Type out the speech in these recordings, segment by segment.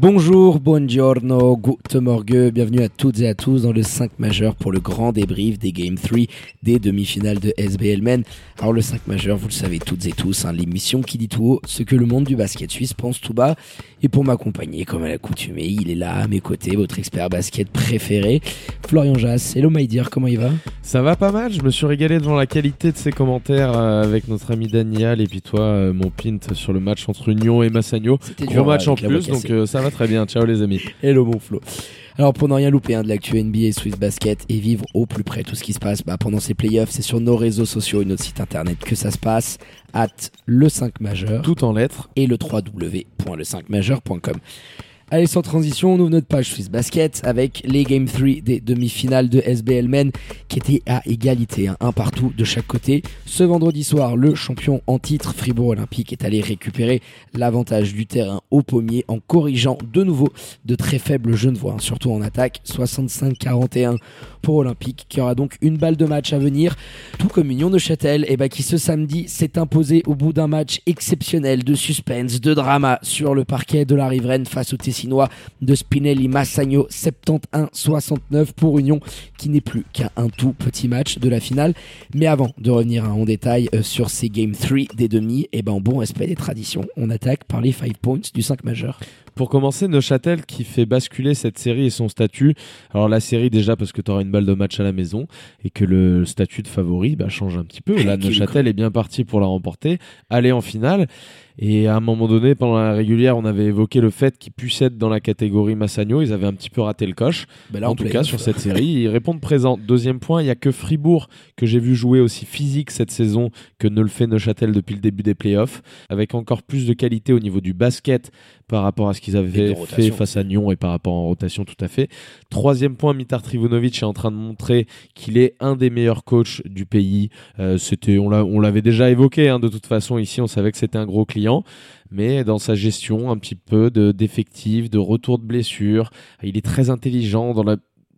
Bonjour, buongiorno, guten morgue, bienvenue à toutes et à tous dans le 5 majeur pour le grand débrief des Game 3 des demi-finales de SBL Men. Alors le 5 majeur, vous le savez toutes et tous, hein, l'émission qui dit tout haut ce que le monde du basket suisse pense tout bas. Et pour m'accompagner, comme à l'accoutumée, il est là à mes côtés, votre expert basket préféré, Florian Jass. Hello my dear, comment il va? Ça va pas mal, je me suis régalé devant la qualité de ses commentaires euh, avec notre ami Daniel et puis toi, euh, mon pint sur le match entre Union et Massagno. C'était Gros dur, match en plus, donc euh, ça va très bien. Ciao les amis. Hello mon Flo. Alors pour ne rien louper hein, de l'actu NBA et Swiss Basket et vivre au plus près tout ce qui se passe bah, pendant ces playoffs, c'est sur nos réseaux sociaux et notre site internet que ça se passe, at le 5 majeur Tout en lettres. et le www.le5majeur.com. Allez, sans transition, on ouvre notre page Swiss Basket avec les Game 3 des demi-finales de SBL Men qui étaient à égalité, hein, un partout de chaque côté. Ce vendredi soir, le champion en titre Fribourg Olympique est allé récupérer l'avantage du terrain au pommier en corrigeant de nouveau de très faibles genevois, hein, surtout en attaque, 65-41 pour Olympique qui aura donc une balle de match à venir, tout comme Union de Châtel et bah, qui ce samedi s'est imposé au bout d'un match exceptionnel de suspense, de drama sur le parquet de la riveraine face au De Spinelli Massagno 71-69 pour Union qui n'est plus qu'à un tout petit match de la finale. Mais avant de revenir en détail euh, sur ces Game 3 des demi, et ben en bon respect des traditions, on attaque par les 5 points du 5 majeur. Pour commencer, Neuchâtel qui fait basculer cette série et son statut. Alors la série déjà parce que tu auras une balle de match à la maison et que le statut de favori bah, change un petit peu. Là, Neuchâtel est bien parti pour la remporter, aller en finale. Et à un moment donné, pendant la régulière, on avait évoqué le fait qu'ils puissent être dans la catégorie Massagno. Ils avaient un petit peu raté le coche. Ben là, en tout cas, sur cette série, ils répondent présent. Deuxième point, il n'y a que Fribourg que j'ai vu jouer aussi physique cette saison que ne le fait Neuchâtel depuis le début des playoffs, avec encore plus de qualité au niveau du basket par rapport à ce qu'ils Avaient fait face à Nyon et par rapport en rotation tout à fait. Troisième point, Mitar Trivunovic est en train de montrer qu'il est un des meilleurs coachs du pays. Euh, c'était, on l'a- on l'avait déjà évoqué hein, de toute façon ici, on savait que c'était un gros client mais dans sa gestion un petit peu de d'effectifs, de retour de blessures, il est très intelligent dans la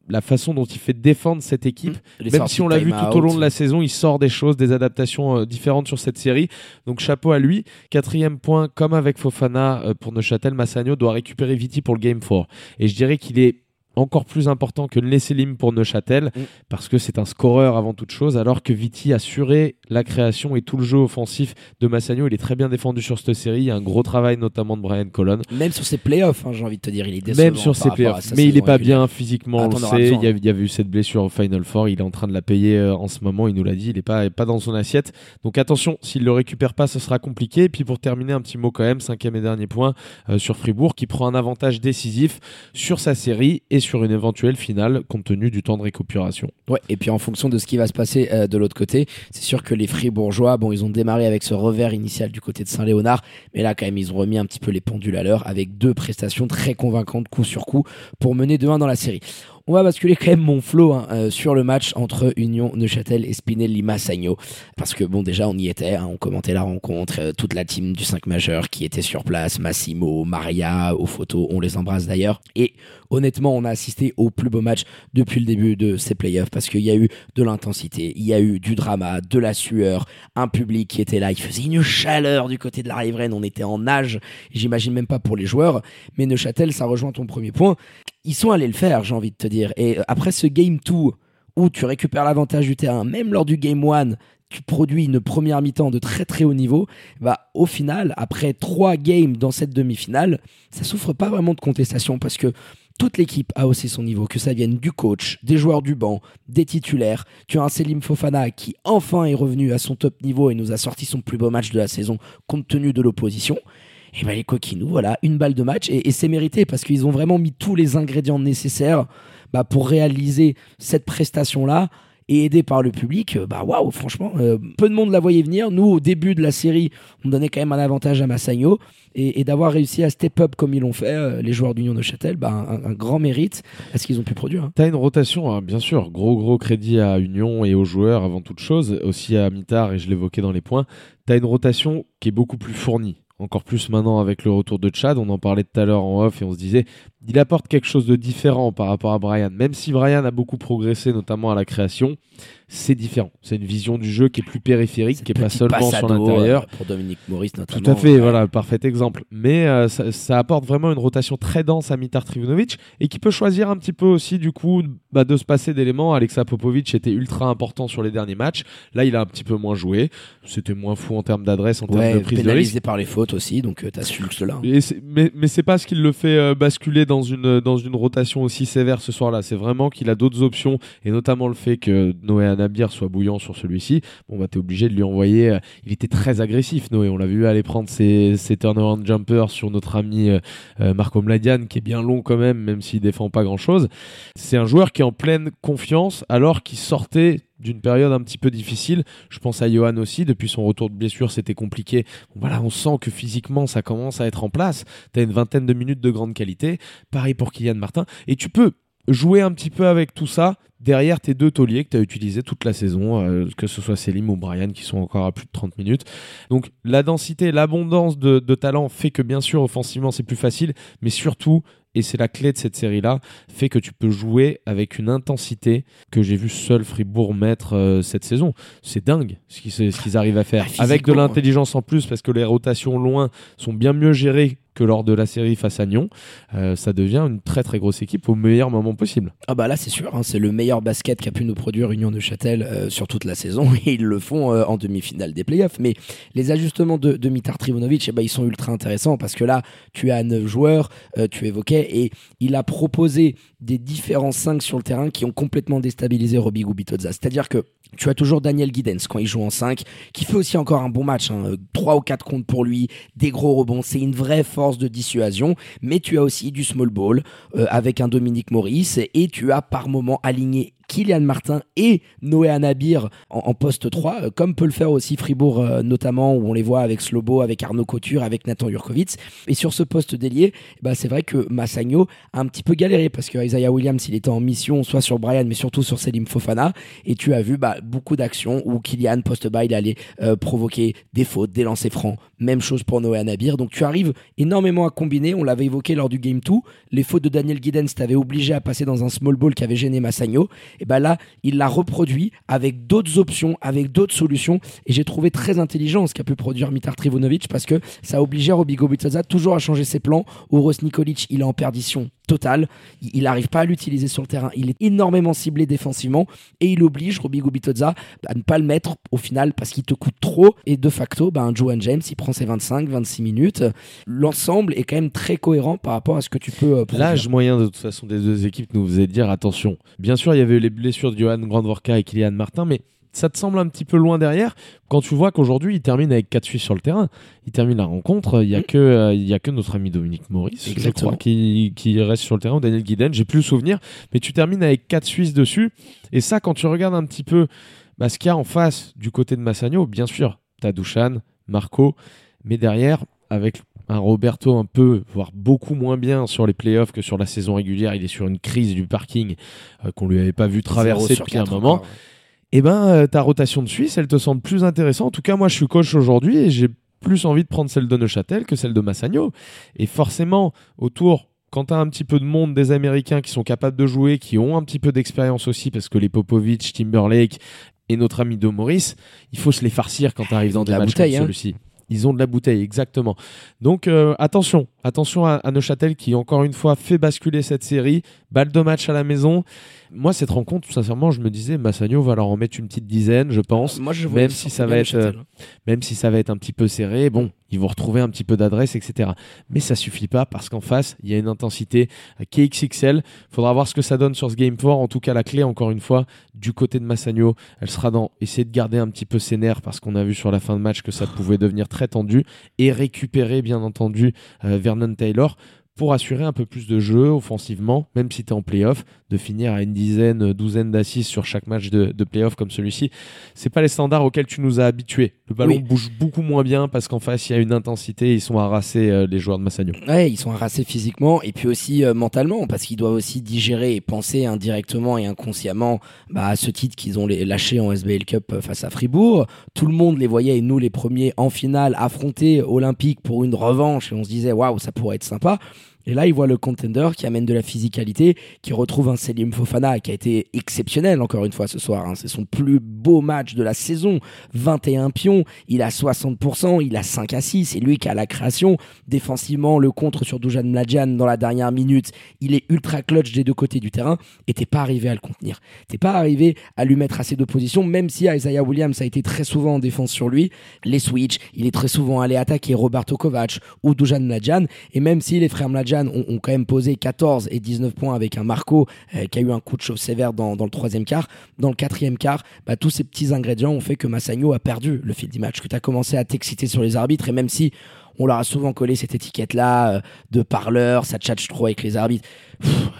la façon dont il fait défendre cette équipe, Les même si on l'a vu tout au long de la saison, il sort des choses, des adaptations euh, différentes sur cette série. Donc chapeau à lui. Quatrième point, comme avec Fofana euh, pour Neuchâtel, Massagno doit récupérer Viti pour le Game 4. Et je dirais qu'il est encore plus important que Nesselim pour Neuchâtel Mm. parce que c'est un scoreur avant toute chose alors que Viti assurait la création et tout le jeu offensif de Massagno il est très bien défendu sur cette série il y a un gros travail notamment de Brian Colon Même sur ses playoffs, hein, j'ai envie de te dire, il est décevant. même sur ses playoffs. Mais il saison est pas régulière. bien physiquement, on t'en le auras sait. besoin, Il y, a, il y avait eu cette blessure au Final Four. Il est en train de la payer euh, en ce moment. Il nous l'a dit. Il est pas, pas dans son assiette. Donc attention, s'il le récupère pas, ce sera compliqué. Et puis pour terminer, un petit mot quand même, cinquième et dernier point euh, sur Fribourg, qui prend un avantage décisif sur sa série et sur une éventuelle finale, compte tenu du temps de récupération. Ouais, et puis en fonction de ce qui va se passer euh, de l'autre côté, c'est sûr que les Fribourgeois, bon, ils ont démarré avec ce revers initial du côté de Saint-Léonard, mais là, quand même, ils ont remis un petit peu les pendules à l'heure avec deux prestations très convaincantes coup sur coup pour mener 2-1 dans la série. On va basculer quand même mon flow hein, euh, sur le match entre Union Neuchâtel et Spinelli Massagno. Parce que bon, déjà, on y était, hein, on commentait la rencontre, euh, toute la team du 5 majeur qui était sur place, Massimo, Maria, aux photos, on les embrasse d'ailleurs. Et honnêtement, on a assisté au plus beau match depuis le début de ces playoffs parce qu'il y a eu de l'intensité, il y a eu du drama, de la sueur, un public qui était là, il faisait une chaleur du côté de la riveraine, on était en nage, j'imagine même pas pour les joueurs, mais Neuchâtel, ça rejoint ton premier point, ils sont allés le faire, j'ai envie de te dire. Et euh, après ce game 2 où tu récupères l'avantage du terrain, même lors du game 1, tu produis une première mi-temps de très très haut niveau, bah au final, après trois games dans cette demi-finale, ça souffre pas vraiment de contestation parce que toute l'équipe a haussé son niveau, que ça vienne du coach, des joueurs du banc, des titulaires. Tu as un Selim Fofana qui enfin est revenu à son top niveau et nous a sorti son plus beau match de la saison compte tenu de l'opposition. Et ben les coquinous, voilà, une balle de match et, c'est mérité parce qu'ils ont vraiment mis tous les ingrédients nécessaires bah, pour réaliser cette prestation-là. et aidé par le public, euh, bah waouh, franchement, euh, peu de monde la voyait venir. Nous, au début de la série, on donnait quand même un avantage à Massagno et, d'avoir réussi à step up comme ils l'ont fait, euh, les joueurs d'Union de Châtel, bah, un, grand mérite à ce qu'ils ont pu produire. T'as une rotation, hein, bien sûr. Gros, gros crédit à Union et aux joueurs avant toute chose. Aussi à Mitard, et je l'évoquais dans les points. T'as une rotation qui est beaucoup plus fournie. Encore plus maintenant avec le retour de Chad. On en parlait tout à l'heure en off et on se disait, il apporte quelque chose de différent par rapport à Brian. Même si Brian a beaucoup progressé, notamment à la création, c'est différent. C'est une vision du jeu qui est plus périphérique, qui est pas seulement sur l'intérieur. euh, Pour Dominique Maurice notamment. Tout à fait, Ouais. voilà, parfait exemple. Mais euh, ça, ça apporte vraiment une rotation très dense à Mitar Trivunovic et qui peut choisir un petit peu aussi, du coup, bah, de se passer d'éléments. Alexa Popovic était ultra important sur les derniers matchs. Là, il a un petit peu moins joué. C'était moins fou en termes d'adresse, en termes de prise de risque. pénalisé par les fautes aussi, donc euh, t'as su cela. Et c'est- mais mais c'est pas ce qui le fait euh, basculer dans une dans une rotation aussi sévère ce soir-là. C'est vraiment qu'il a d'autres options et notamment le fait que Noé Anabir soit bouillant sur celui-ci. Bon bah t'es obligé de lui envoyer. euh, il était très agressif Noé. On l'a vu aller prendre ses, ses turnaround jumpers sur notre ami euh, euh, Marco Mladian qui est bien long quand même, même s'il défend pas grand-chose. C'est un joueur qui est en pleine confiance alors qu'il sortait d'une période un petit peu difficile. Je pense à Johan aussi, depuis son retour de blessure, c'était compliqué. Voilà, on sent que physiquement, ça commence à être en place. Tu as une vingtaine de minutes de grande qualité. Pareil pour Kylian Martin. Et tu peux jouer un petit peu avec tout ça derrière tes deux tauliers que tu as utilisés toute la saison, euh, que ce soit Selim ou Brian, qui sont encore à plus de 30 minutes. Donc la densité, l'abondance de talent fait que bien sûr, offensivement, c'est plus facile, mais surtout, et c'est la clé de cette série-là, fait que tu peux jouer avec une intensité que j'ai vu seul Fribourg mettre euh, cette saison. C'est dingue ce qu'ils ce qu'ils arrivent à faire. Ah, avec de physiquement, l'intelligence en plus, parce que les rotations loin sont bien mieux gérées que lors de la série face à Nyon. Euh, ça devient une très très grosse équipe au meilleur moment possible. Ah bah là c'est sûr, hein, c'est le meilleur basket qu'a pu nous produire Union de Châtel euh, sur toute la saison et ils le font euh, en demi-finale des playoffs. Mais les ajustements de, Mitar Trivunovic, eh ben, ils sont ultra intéressants parce que là tu as neuf joueurs, tu évoquais, et il a proposé des différents 5 sur le terrain qui ont complètement déstabilisé Robbie Gubitoza. C'est-à-dire que tu as toujours Daniel Giddens quand il joue en 5, qui fait aussi encore un bon match, hein, 3 ou 4 comptes pour lui, des gros rebonds, c'est une vraie force de dissuasion, mais tu as aussi du small ball euh, avec un Dominique Maurice, et tu as par moment aligné Kylian Martin et Noé Anabir en, poste 3, euh, comme peut le faire aussi Fribourg euh, notamment, où on les voit avec Slobo, avec Arnaud Couture, avec Nathan Jurkovic. Et sur ce poste d'ailier, bah, c'est vrai que Massagno a un petit peu galéré, parce que Isaiah Williams, il était en mission, soit sur Brian, mais surtout sur Selim Fofana, et tu as vu bah, beaucoup d'actions où Kylian, poste bas, il allait euh, provoquer des fautes, des lancers francs. Même chose pour Noé Anabir. Donc tu arrives énormément à combiner. On l'avait évoqué lors du Game 2. Les fautes de Daniel Giddens t'avaient obligé à passer dans un small ball qui avait gêné Massagno. Et ben là, il l'a reproduit avec d'autres options, avec d'autres solutions. Et j'ai trouvé très intelligent ce qu'a pu produire Mitar Trivunovic parce que ça obligeait Robbie Gobitsaza toujours à changer ses plans. Uros Nikolic, il est en perdition totale. Il n'arrive pas à l'utiliser sur le terrain. Il est énormément ciblé défensivement et il oblige Robbie Gobitsaza à ne pas le mettre au final parce qu'il te coûte trop. Et de facto, ben, Johan James, il prend ses 25, 26 minutes. L'ensemble est quand même très cohérent par rapport à ce que tu peux euh. L'âge moyen de toute façon des deux équipes nous faisait dire attention. Bien sûr, il y avait les blessures de Johan Grandvorka et Kylian Martin, mais ça te semble un petit peu loin derrière quand tu vois qu'aujourd'hui il termine avec 4 Suisses sur le terrain. Il termine la rencontre, il y a Mm. que euh, il y a que notre ami Dominique Maurice, je crois, qui, qui reste sur le terrain, ou Daniel Guiden, j'ai plus le souvenir, mais tu termines avec 4 Suisses dessus. Et ça, quand tu regardes un petit peu bah, ce qu'il y a en face du côté de Massagno, bien sûr, t'as Douchan, Marco, mais derrière, avec un Roberto un peu, voire beaucoup moins bien sur les playoffs que sur la saison régulière. Il est sur une crise du parking euh, qu'on lui avait pas vu traverser depuis un moment. encore. Et ben, euh, ta rotation de Suisse, elle te semble plus intéressante. En tout cas, moi, je suis coach aujourd'hui et j'ai plus envie de prendre celle de Neuchâtel que celle de Massagno. Et forcément, autour, quand tu as un petit peu de monde des Américains qui sont capables de jouer, qui ont un petit peu d'expérience aussi, parce que les Popovic, Timberlake et notre ami Do Maurice, il faut se les farcir quand tu arrives dans de des la matchs bouteille, comme hein. celui-ci. Ils ont de la bouteille, exactement. Donc euh, attention, attention à, Neuchâtel qui encore une fois fait basculer cette série. Balle de match à la maison. Moi, cette rencontre, sincèrement, je me disais, Massagno va leur en mettre une petite dizaine, je pense. Moi, je même si ça va être, Neuchâtel. Même si ça va être un petit peu serré, bon, ils vont retrouver un petit peu d'adresse, etc. Mais ça suffit pas parce qu'en face, il y a une intensité euh, qui est XXL. Faudra voir ce que ça donne sur ce Game 4. En tout cas, la clé, encore une fois, du côté de Massagno, elle sera dans essayer de garder un petit peu ses nerfs parce qu'on a vu sur la fin de match que ça pouvait devenir très tendu et récupérer, bien entendu, euh, Vernon Taylor pour assurer un peu plus de jeu offensivement, même si tu es en playoff, de finir à une dizaine, douzaine d'assises sur chaque match de, de playoff comme celui-ci. C'est pas les standards auxquels tu nous as habitués. Le ballon Oui. bouge beaucoup moins bien parce qu'en face il y a une intensité, ils sont harassés euh, les joueurs de Massagno. Ouais, ils sont harassés physiquement et puis aussi euh, mentalement parce qu'ils doivent aussi digérer et penser indirectement et inconsciemment bah, à ce titre qu'ils ont lâché en SBL Cup euh, face à Fribourg. Tout le monde les voyait et nous les premiers en finale affronter Olympique pour une revanche et on se disait waouh ça pourrait être sympa. Et là, ils voient le contender qui amène de la physicalité, qui retrouve un Selim Fofana qui a été exceptionnel encore une fois ce soir. hein. C'est son plus beau match de la saison. 21 pions, il a 60%, il a 5 à 6. C'est lui qui a la création. Défensivement, le contre sur Dujan Mladjan dans la dernière minute, il est ultra clutch des deux côtés du terrain et t'es pas arrivé à le contenir. T'es pas arrivé à lui mettre assez d'opposition, même si Isaiah Williams a été très souvent en défense sur lui. Les switch, il est très souvent allé attaquer Roberto Kovac ou Dujan Mladjan. Et même si les frères Mladjan ont, ont quand même posé 14 et 19 points avec un Marco euh, qui a eu un coup de chauffe sévère dans, dans le troisième quart, dans le quatrième quart, bah, tous ces petits ingrédients ont fait que Massagno a perdu le fil du match, que tu as commencé à t'exciter sur les arbitres. Et même si on leur a souvent collé cette étiquette-là euh, de parleur, ça tchatche trop avec les arbitres.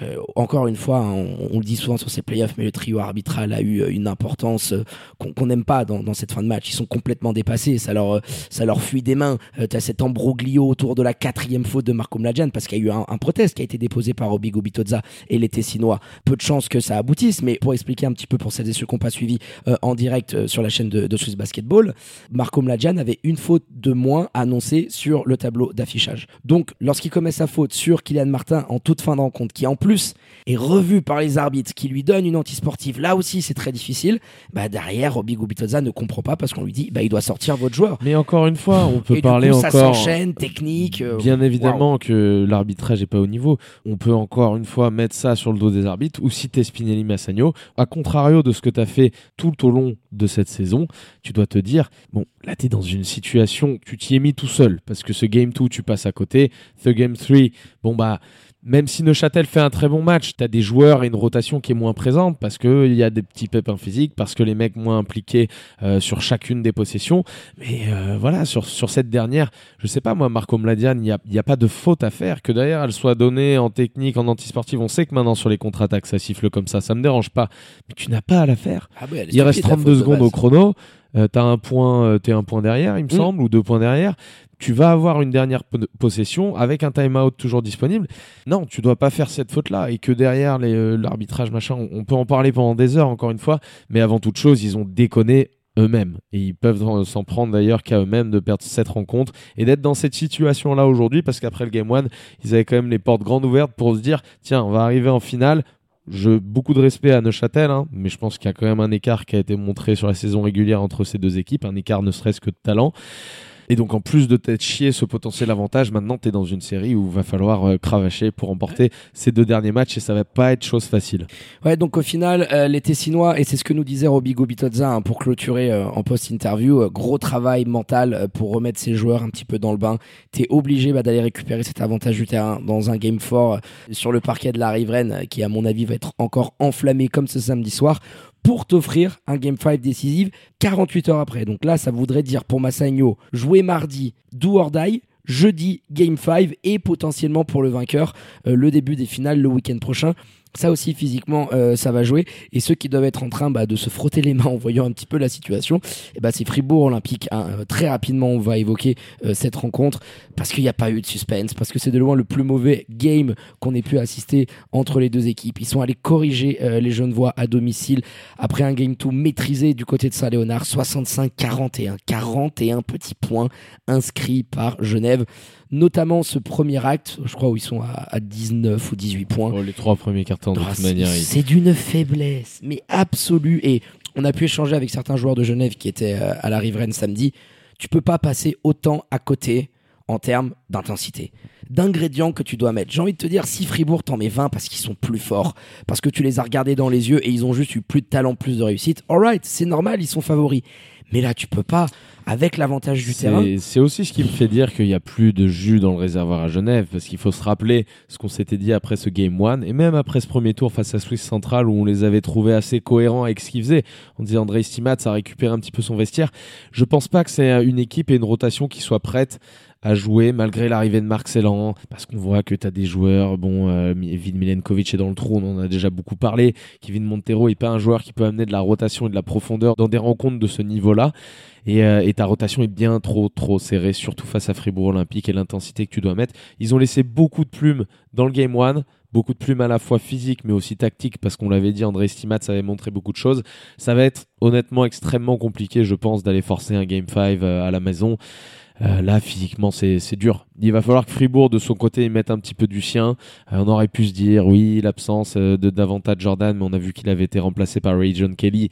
Euh, encore une fois, hein, on, le dit souvent sur ces playoffs, mais le trio arbitral a eu euh, une importance euh, qu'on n'aime pas dans, cette fin de match. Ils sont complètement dépassés, ça leur, ça leur fuit des mains. Euh, T'as cet embroglio autour de la quatrième faute de Marco Mladjan parce qu'il y a eu un, un protest qui a été déposé par Obigo Bitozza et les Tessinois. Peu de chances que ça aboutisse, mais pour expliquer un petit peu pour celles et ceux qui n'ont pas suivi en direct sur la chaîne de, de Swiss Basketball, Marco Mladjan avait une faute de moins annoncée sur le tableau d'affichage. Donc, lorsqu'il commet sa faute sur Kylian Martin en toute fin de rencontre, qui en plus est revu par les arbitres, qui lui donne une antisportive, là aussi c'est très difficile, bah derrière, Obigo Bitozza ne comprend pas parce qu'on lui dit, bah il doit sortir votre joueur. Mais encore une fois, on peut et parler du coup, ça encore. s'enchaîne, technique. euh, Bien évidemment que l'arbitrage est pas au niveau. On peut encore une fois mettre ça sur le dos des arbitres ou citer Spinelli Massagno. A contrario de ce que tu as fait tout au long de cette saison, tu dois te dire bon, là tu es dans une situation, tu t'y es mis tout seul parce que ce game 2 tu passes à côté, the game 3, bon bah même si Neuchâtel fait un très bon match, tu as des joueurs et une rotation qui est moins présente parce qu'il y a des petits pépins physiques, parce que les mecs moins impliqués euh, sur chacune des possessions. Mais euh, voilà, sur, sur cette dernière, je sais pas moi, Marco Mladian, il n'y a, il y a pas de faute à faire. Que d'ailleurs elle soit donnée en technique, en antisportive, on sait que maintenant sur les contre-attaques ça siffle comme ça, ça me dérange pas. Mais tu n'as pas à la faire. ah Il reste stupide, la 32 faute de secondes au chrono. Euh, t'as un point, euh, t'es un point derrière, il me Mm. semble, ou deux points derrière. Tu vas avoir une dernière po- possession avec un time-out toujours disponible. Non, tu dois pas faire cette faute-là et que derrière euh, l'arbitrage machin, on, on peut en parler pendant des heures encore une fois. Mais avant toute chose, ils ont déconné eux-mêmes et ils peuvent en- s'en prendre d'ailleurs qu'à eux-mêmes de perdre cette rencontre et d'être dans cette situation-là aujourd'hui parce qu'après le game one, ils avaient quand même les portes grandes ouvertes pour se dire tiens, on va arriver en finale. Je, beaucoup de respect à Neuchâtel, hein, mais je pense qu'il y a quand même un écart qui a été montré sur la saison régulière entre ces deux équipes, un écart ne serait-ce que de talent. Et donc, en plus de t'être chié ce potentiel avantage, maintenant, tu es dans une série où il va falloir euh, cravacher pour remporter ces deux derniers matchs et ça va pas être chose facile. Ouais, donc au final, euh, les Tessinois, et c'est ce que nous disait Robigo Bitozza hein, pour clôturer euh, en post-interview, gros travail mental pour remettre ses joueurs un petit peu dans le bain. T'es obligé bah, d'aller récupérer cet avantage du terrain dans un game fort sur le parquet de la riveraine, qui à mon avis va être encore enflammé comme ce samedi soir, pour t'offrir un game 5 décisif 48 heures après. Donc là, ça voudrait dire pour Massagno, jouer mardi, do or die, jeudi, game 5, et potentiellement pour le vainqueur, euh, le début des finales le week-end prochain. Ça aussi, physiquement, euh, ça va jouer. Et ceux qui doivent être en train bah, de se frotter les mains en voyant un petit peu la situation, eh bah, c'est Fribourg Olympique. hein. Euh, très rapidement, on va évoquer euh, cette rencontre parce qu'il n'y a pas eu de suspense, parce que c'est de loin le plus mauvais game qu'on ait pu assister entre les deux équipes. Ils sont allés corriger euh, les Genevois à domicile après un game 2 maîtrisé du côté de Saint-Léonard, 65-41. 41 petits points inscrits par Genève notamment ce premier acte, je crois où ils sont à, à 19 ou 18 points. Oh, les trois premiers de toute manière. C'est d'une faiblesse, mais absolue. Et on a pu échanger avec certains joueurs de Genève qui étaient euh, à la riveraine samedi. Tu peux pas passer autant à côté en termes d'intensité, d'ingrédients que tu dois mettre. J'ai envie de te dire, si Fribourg t'en met 20 parce qu'ils sont plus forts, parce que tu les as regardés dans les yeux et ils ont juste eu plus de talent, plus de réussite, alright, c'est normal, ils sont favoris. Mais là, tu peux pas, avec l'avantage du terrain. C'est aussi ce qui me fait dire qu'il n'y a plus de jus dans le réservoir à Genève, parce qu'il faut se rappeler ce qu'on s'était dit après ce Game 1, et même après ce premier tour face à Swiss Central, où on les avait trouvés assez cohérents avec ce qu'ils faisaient. On disait André Stimat, ça a récupéré un petit peu son vestiaire. Je pense pas que c'est une équipe et une rotation qui soit prête à jouer malgré l'arrivée de Marc Celan parce qu'on voit que tu as des joueurs bon euh, Vid Milenkovic est dans le trou on en a déjà beaucoup parlé. Kevin Montero est pas un joueur qui peut amener de la rotation et de la profondeur dans des rencontres de ce niveau-là. Et, euh, et, ta rotation est bien trop trop serrée surtout face à Fribourg Olympique et l'intensité que tu dois mettre. Ils ont laissé beaucoup de plumes dans le game 1 beaucoup de plumes à la fois physiques mais aussi tactiques parce qu'on l'avait dit André Stimat ça avait montré beaucoup de choses. Ça va être honnêtement extrêmement compliqué je pense d'aller forcer un game 5 à la maison. euh, là, physiquement, c'est dur. Il va falloir que Fribourg, de son côté, mette un petit peu du sien. Euh, on aurait pu se dire, oui, l'absence euh, de davantage Jordan, mais on a vu qu'il avait été remplacé par Ray John Kelly,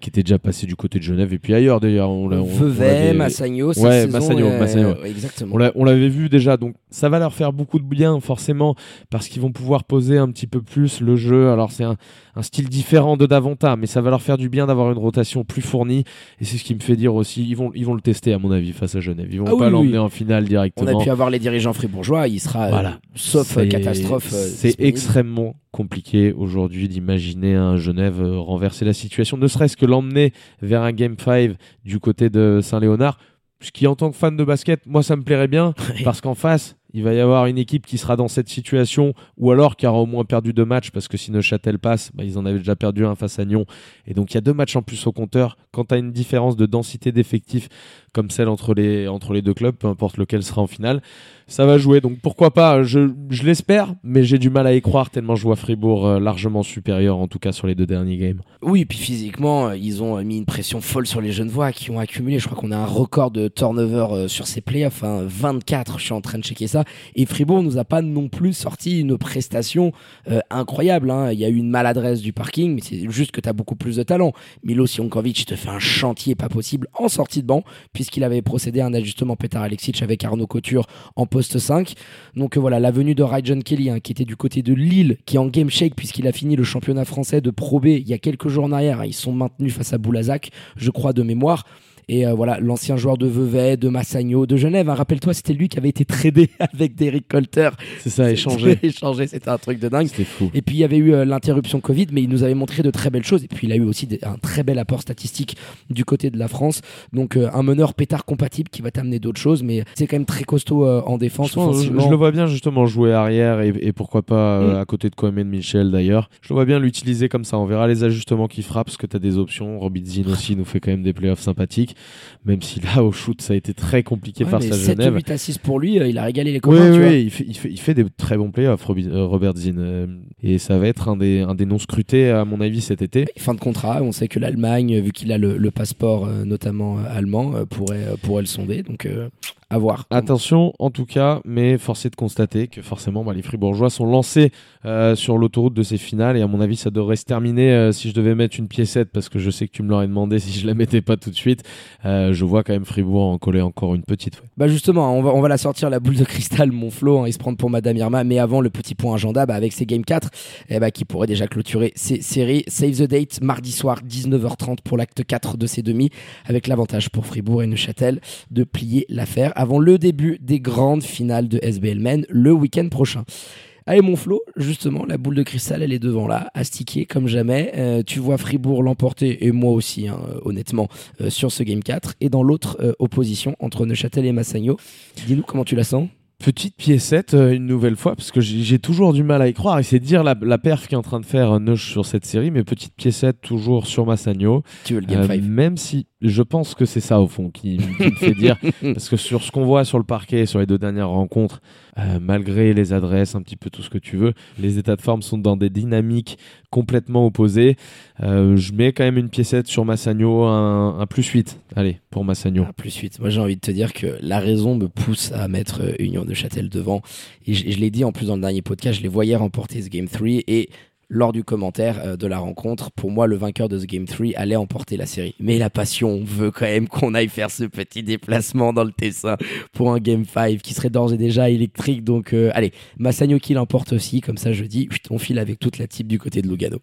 qui était déjà passé du côté de Genève et puis ailleurs d'ailleurs. On, Vevey, Massagno, ouais, Massagno, Massagno. exactement. On l'avait vu déjà, donc ça va leur faire beaucoup de bien, forcément, parce qu'ils vont pouvoir poser un petit peu plus le jeu. Alors, c'est un, un, style différent de Davanta, mais ça va leur faire du bien d'avoir une rotation plus fournie. Et c'est ce qui me fait dire aussi, ils vont, ils vont le tester, à mon avis, face à Genève. Ils vont ah pas l'emmener en finale directement. On a pu avoir les dirigeants fribourgeois, il sera, euh, sauf euh, catastrophe. Euh, c'est extrêmement compliqué aujourd'hui d'imaginer un Genève renverser la situation, ne serait-ce que l'emmener vers un Game 5 du côté de Saint-Léonard. Ce qui, en tant que fan de basket, moi, ça me plairait bien, parce qu'en face, il va y avoir une équipe qui sera dans cette situation, ou alors qui aura au moins perdu deux matchs, parce que si Neuchâtel passe, bah, ils en avaient déjà perdu un face à Nyon. Et donc il y a deux matchs en plus au compteur. Quand tu as une différence de densité d'effectifs comme celle entre les, deux clubs, peu importe lequel sera en finale, ça va jouer. Donc pourquoi pas, je, l'espère, mais j'ai du mal à y croire tellement je vois Fribourg euh, largement supérieur, en tout cas sur les deux derniers games. Oui, et puis physiquement, euh, ils ont euh, mis une pression folle sur les jeunes voix qui ont accumulé, je crois qu'on a un record de turnover sur ces playoffs, hein, 24, je suis en train de checker ça. Et Fribourg nous a pas non plus sorti une prestation euh, incroyable. Hein. Il y a eu une maladresse du parking, mais c'est juste que tu as beaucoup plus de talent. Milo Sionkovic te fait un chantier pas possible en sortie de banc, puisqu'il avait procédé à un ajustement Petar Alexic avec Arnaud Couture en poste 5. Donc euh, voilà, la venue de Rajon Kelly, hein, qui était du côté de Lille, qui est en game shake, puisqu'il a fini le championnat français de Pro B il y a quelques jours en arrière. Hein. Ils sont maintenus face à Boulazac, je crois, de mémoire. Et euh, voilà, l'ancien joueur de Vevey, de Massagno, de Genève. Hein. Rappelle-toi, c'était lui qui avait été tradé avec Derek Colter. C'est ça, échangé. échangé, c'était un truc de dingue. C'était fou. Et puis il y avait eu euh, l'interruption Covid, mais il nous avait montré de très belles choses. Et puis il a eu aussi un très bel apport statistique du côté de la France. Donc euh, un meneur pétard compatible qui va t'amener d'autres choses, mais c'est quand même très costaud en défense. Je, le vois bien justement jouer arrière et, pourquoi pas mm. à côté de Coleman Michel d'ailleurs. Je le vois bien l'utiliser comme ça. On verra les ajustements qui frappent parce que tu as des options. Robinson aussi nous fait quand même des playoffs sympathiques, même si là au shoot ça a été très compliqué face à Genève. 8 à 6 pour lui, euh, il a régalé les copains. Oui, oui il, fait, il, fait, il, fait, des très bons playoffs, euh, Robert Zinn. Euh, et ça va être un des, un des noms scrutés à mon avis cet été. Fin de contrat, on sait que l'Allemagne, vu qu'il a le, le passeport notamment allemand, pourrait, pourrait le sonder. Donc à voir. Attention en tout cas, mais force est de constater que forcément bah, les Fribourgeois sont lancés sur l'autoroute de ces finales et à mon avis ça devrait se terminer si je devais mettre une piécette parce que je sais que tu me l'aurais demandé si je la mettais pas tout de suite. je vois quand même Fribourg en coller encore une petite fois. Bah justement, on va, on va la sortir la boule de cristal, mon Flo, hein, et se prendre pour Madame Irma. Mais avant, le petit point agenda bah, avec ces Game 4 eh bah, qui pourrait déjà clôturer ces séries. Save the date, mardi soir, 19h30 pour l'acte 4 de ces demi, avec l'avantage pour Fribourg et Neuchâtel de plier l'affaire avant le début des grandes finales de SBL Men le week-end prochain. Allez mon Flo, justement, la boule de cristal, elle est devant là, astiquée comme jamais. Euh, tu vois Fribourg l'emporter, et moi aussi, hein, honnêtement, euh, sur ce Game 4. Et dans l'autre euh, opposition, entre Neuchâtel et Massagno, dis-nous comment tu la sens? Petite piécette, une nouvelle fois, parce que j'ai toujours du mal à y croire. Et c'est dire la, la perf qu'est en train de faire Neuch sur cette série, mais petite piécette toujours sur Massagno. Tu veux le Game 5 Même si je pense que c'est ça au fond qui, me fait dire, parce que sur ce qu'on voit sur le parquet, sur les deux dernières rencontres, euh, malgré les adresses, un petit peu tout ce que tu veux, les états de forme sont dans des dynamiques complètement opposées. Euh, je mets quand même une piécette sur Massagno, un, un, plus 8. Allez, pour Massagno. Un plus 8. Moi j'ai envie de te dire que la raison me pousse à mettre euh, Union de Châtel devant. Et je, je l'ai dit en plus dans le dernier podcast, je les voyais remporter ce Game 3 et lors du commentaire euh, de la rencontre. Pour moi, le vainqueur de ce Game 3 allait emporter la série. Mais la passion veut quand même qu'on aille faire ce petit déplacement dans le Tessin pour un Game 5 qui serait d'ores et déjà électrique. Donc, euh, allez, Massagno qui l'emporte aussi. Comme ça, je dis, on file avec toute la type du côté de Lugano.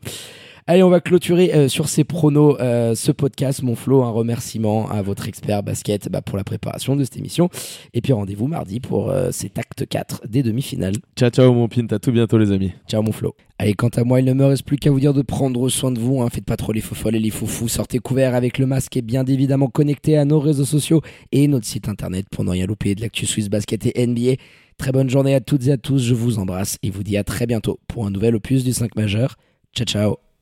Allez, on va clôturer euh, sur ces pronos euh, ce podcast. Mon Flo, un remerciement à votre expert basket bah, pour la préparation de cette émission. Et puis rendez-vous mardi pour euh, cet acte 4 des demi-finales. Ciao, ciao mon pint, à tout bientôt les amis. Ciao mon Flo. Allez, quant à moi, il ne me reste plus qu'à vous dire de prendre soin de vous. Hein. Faites pas trop les faux folles et les faux fous. Sortez couverts avec le masque et bien évidemment connectés à nos réseaux sociaux et notre site internet pour ne rien louper de l'actu Swiss Basket et NBA. Très bonne journée à toutes et à tous. Je vous embrasse et vous dis à très bientôt pour un nouvel opus du 5 majeur. Ciao, ciao.